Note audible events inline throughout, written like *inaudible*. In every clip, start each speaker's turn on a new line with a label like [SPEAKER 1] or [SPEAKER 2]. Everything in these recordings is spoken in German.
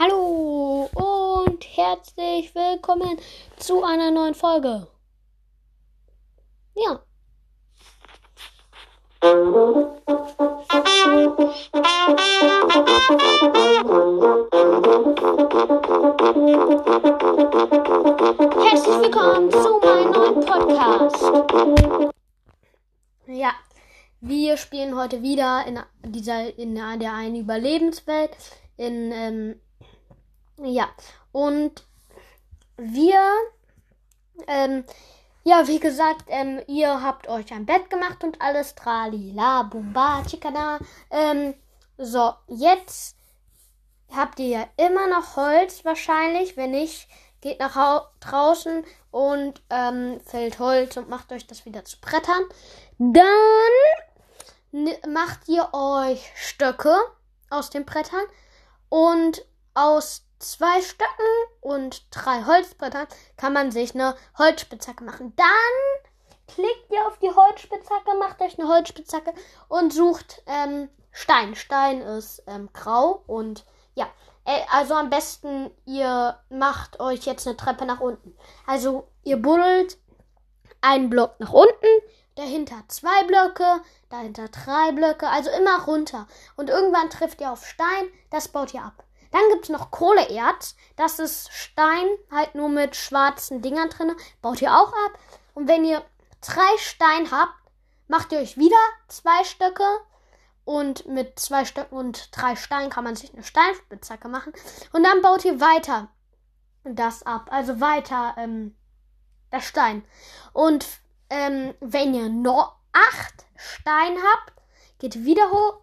[SPEAKER 1] Hallo und herzlich willkommen zu einer neuen Folge. Ja. Herzlich willkommen zu meinem neuen Podcast. Ja, wir spielen heute wieder in dieser in der einen Überlebenswelt in ähm, ja und wir ähm, ja, wie gesagt, ähm, ihr habt euch ein Bett gemacht und alles. Tralila, bumba, chikana. Ähm, so, jetzt habt ihr ja immer noch Holz wahrscheinlich. Wenn nicht, geht nach draußen und ähm, fällt Holz und macht euch das wieder zu Brettern. Dann macht ihr euch Stöcke aus den Brettern und aus zwei Stöcken und drei Holzbrettern kann man sich eine Holzspitzhacke machen. Dann klickt ihr auf die Holzspitzhacke, macht euch eine Holzspitzhacke und sucht ähm, Stein. Stein ist ähm, grau und ja, äh, also am besten ihr macht euch jetzt eine Treppe nach unten. Also ihr buddelt einen Block nach unten, dahinter zwei Blöcke, dahinter drei Blöcke, also immer runter. Und irgendwann trifft ihr auf Stein, das baut ihr ab. Dann gibt es noch Kohleerz. Das ist Stein, halt nur mit schwarzen Dingern drin. Baut ihr auch ab. Und wenn ihr drei Stein habt, macht ihr euch wieder zwei Stöcke. Und mit zwei Stöcken und drei Steinen kann man sich eine Steinspitzhacke machen. Und dann baut ihr weiter das ab. Also weiter ähm, der Stein. Und ähm, wenn ihr noch acht Stein habt, geht wieder hoch.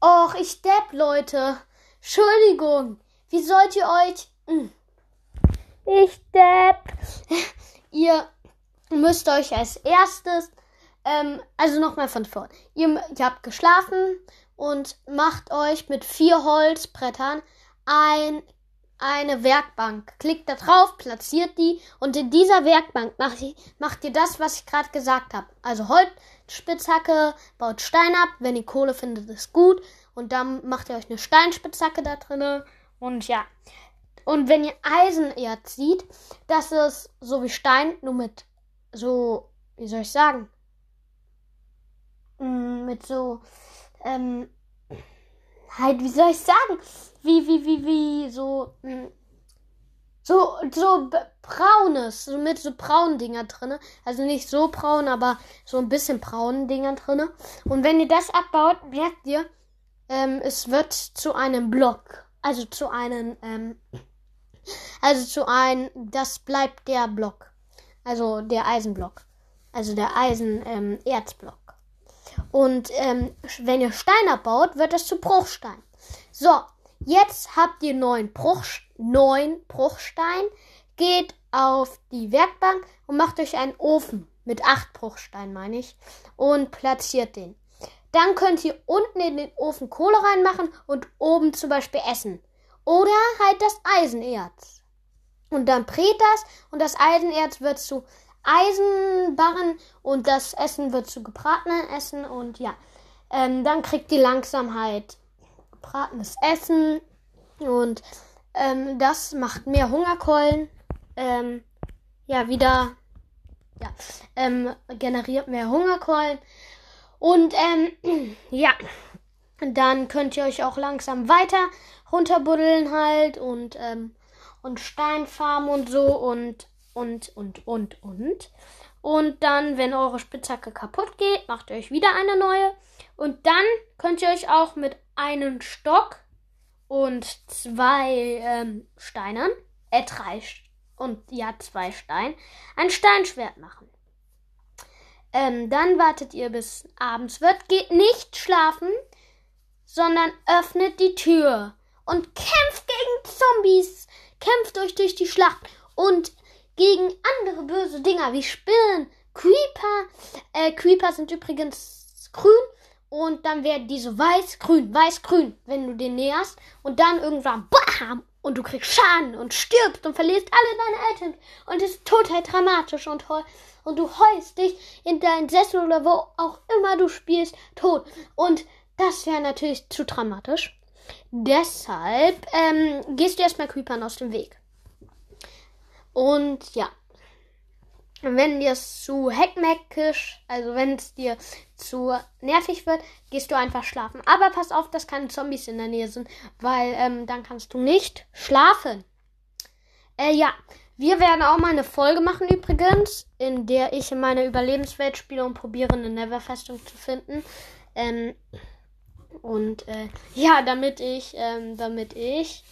[SPEAKER 1] Och, ich depp, Leute. Entschuldigung, wie sollt ihr euch. Hm. Ich depp. *laughs* ihr müsst euch als erstes. Ähm, also nochmal von vorn. Ihr, ihr habt geschlafen und macht euch mit vier Holzbrettern ein, eine Werkbank. Klickt da drauf, platziert die und in dieser Werkbank macht, macht ihr das, was ich gerade gesagt habe. Also Holzspitzhacke, baut Stein ab. Wenn ihr Kohle findet, ist gut. Und dann macht ihr euch eine Steinspitzhacke da drinne. Und ja. Und wenn ihr Eisenerz sieht, das ist so wie Stein, nur mit so, wie soll ich sagen? Mm, mit so, ähm, halt, wie soll ich sagen? Wie, wie, wie, wie, so, mm, so, so braunes, so mit so braunen Dinger drinne. Also nicht so braun, aber so ein bisschen braunen Dinger drinne. Und wenn ihr das abbaut, merkt ihr, ähm, es wird zu einem Block. Also zu einem, ähm, also zu einem, das bleibt der Block. Also der Eisenblock. Also der Eisenerzblock. Ähm, Und ähm, wenn ihr Stein abbaut, wird das zu Bruchstein. So, jetzt habt ihr neun, Bruch, neun Bruchstein. Geht auf die Werkbank und macht euch einen Ofen mit acht Bruchstein, meine ich, und platziert den. Dann könnt ihr unten in den Ofen Kohle reinmachen und oben zum Beispiel Essen. Oder halt das Eisenerz. Und dann brät das und das Eisenerz wird zu Eisenbarren und das Essen wird zu gebratenen Essen und ja. Ähm, dann kriegt ihr langsam halt gebratenes Essen und ähm, das macht mehr Hungerkeulen. Ähm, ja, wieder ja, ähm, generiert mehr Hungerkeulen und ähm, *clears throat* ja, dann könnt ihr euch auch langsam weiter runterbuddeln halt und, ähm, und Steinfarmen und so und, und, und, und, und. Und dann, wenn eure Spitzhacke kaputt geht, macht ihr euch wieder eine neue. Und dann könnt ihr euch auch mit einem Stock und zwei ähm, Steinern, äh, drei und ja, zwei Stein, ein Steinschwert machen. Ähm, dann wartet ihr bis abends wird, geht nicht schlafen, sondern öffnet die Tür und kämpft gegen Zombies, kämpft euch durch die Schlacht und gegen andere böse Dinger wie Spinnen, Creeper. Äh, Creeper sind übrigens grün und dann werden diese weiß-grün, weiß-grün, wenn du den näherst und dann irgendwann BAM! Und du kriegst Schaden und stirbst und verlierst alle deine Items und es ist total dramatisch und toll und du heust dich in deinen Sessel oder wo auch immer du spielst tot. Und das wäre natürlich zu dramatisch. Deshalb ähm, gehst du erstmal Creepern aus dem Weg. Und ja, wenn dir es zu heckmeckisch, also wenn es dir zu nervig wird, gehst du einfach schlafen. Aber pass auf, dass keine Zombies in der Nähe sind, weil ähm, dann kannst du nicht schlafen. Äh, ja, wir werden auch mal eine Folge machen übrigens, in der ich in meiner Überlebenswelt spiele und probiere eine Neverfestung zu finden. Ähm, und äh, ja, damit ich, ähm, damit ich,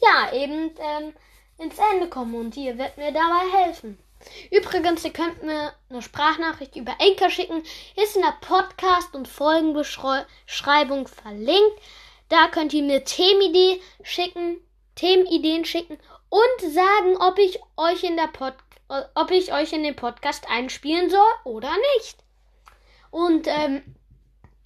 [SPEAKER 1] ja, eben ähm, ins Ende komme und ihr werdet mir dabei helfen. Übrigens, ihr könnt mir eine Sprachnachricht über Anchor schicken. Ist in der Podcast- und Folgenbeschreibung verlinkt. Da könnt ihr mir Themenideen schicken, Themenideen schicken und sagen, ob ich euch in der Pod ob ich euch in den Podcast einspielen soll oder nicht. Und ähm,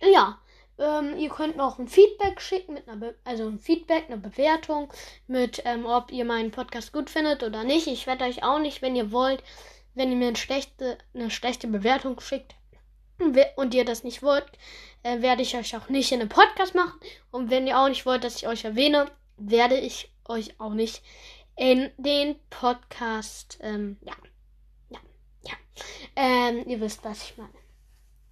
[SPEAKER 1] ja, ähm, ihr könnt noch ein Feedback schicken, mit einer Be also ein Feedback, eine Bewertung, mit ähm, ob ihr meinen Podcast gut findet oder nicht. Ich werde euch auch nicht, wenn ihr wollt, wenn ihr mir eine schlechte, eine schlechte Bewertung schickt und ihr das nicht wollt, äh, werde ich euch auch nicht in einem Podcast machen. Und wenn ihr auch nicht wollt, dass ich euch erwähne, werde ich euch auch nicht in den Podcast, ähm, ja, ja, ja, ähm, ihr wisst, was ich meine.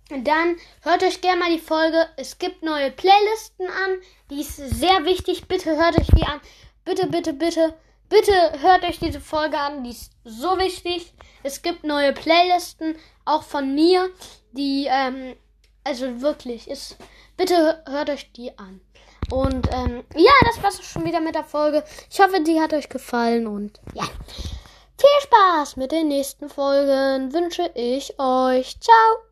[SPEAKER 1] Dann hört euch gerne mal die Folge. Es gibt neue Playlisten an. Die ist sehr wichtig. Bitte hört euch die an. Bitte, bitte, bitte. Bitte hört euch diese Folge an. Die ist so wichtig. Es gibt neue Playlisten, auch von mir. Die, ähm, also wirklich, ist. Bitte hört euch die an. Und, ähm, ja, das war's schon wieder mit der Folge. Ich hoffe, die hat euch gefallen und ja. Viel Spaß mit den nächsten Folgen wünsche ich euch. Ciao!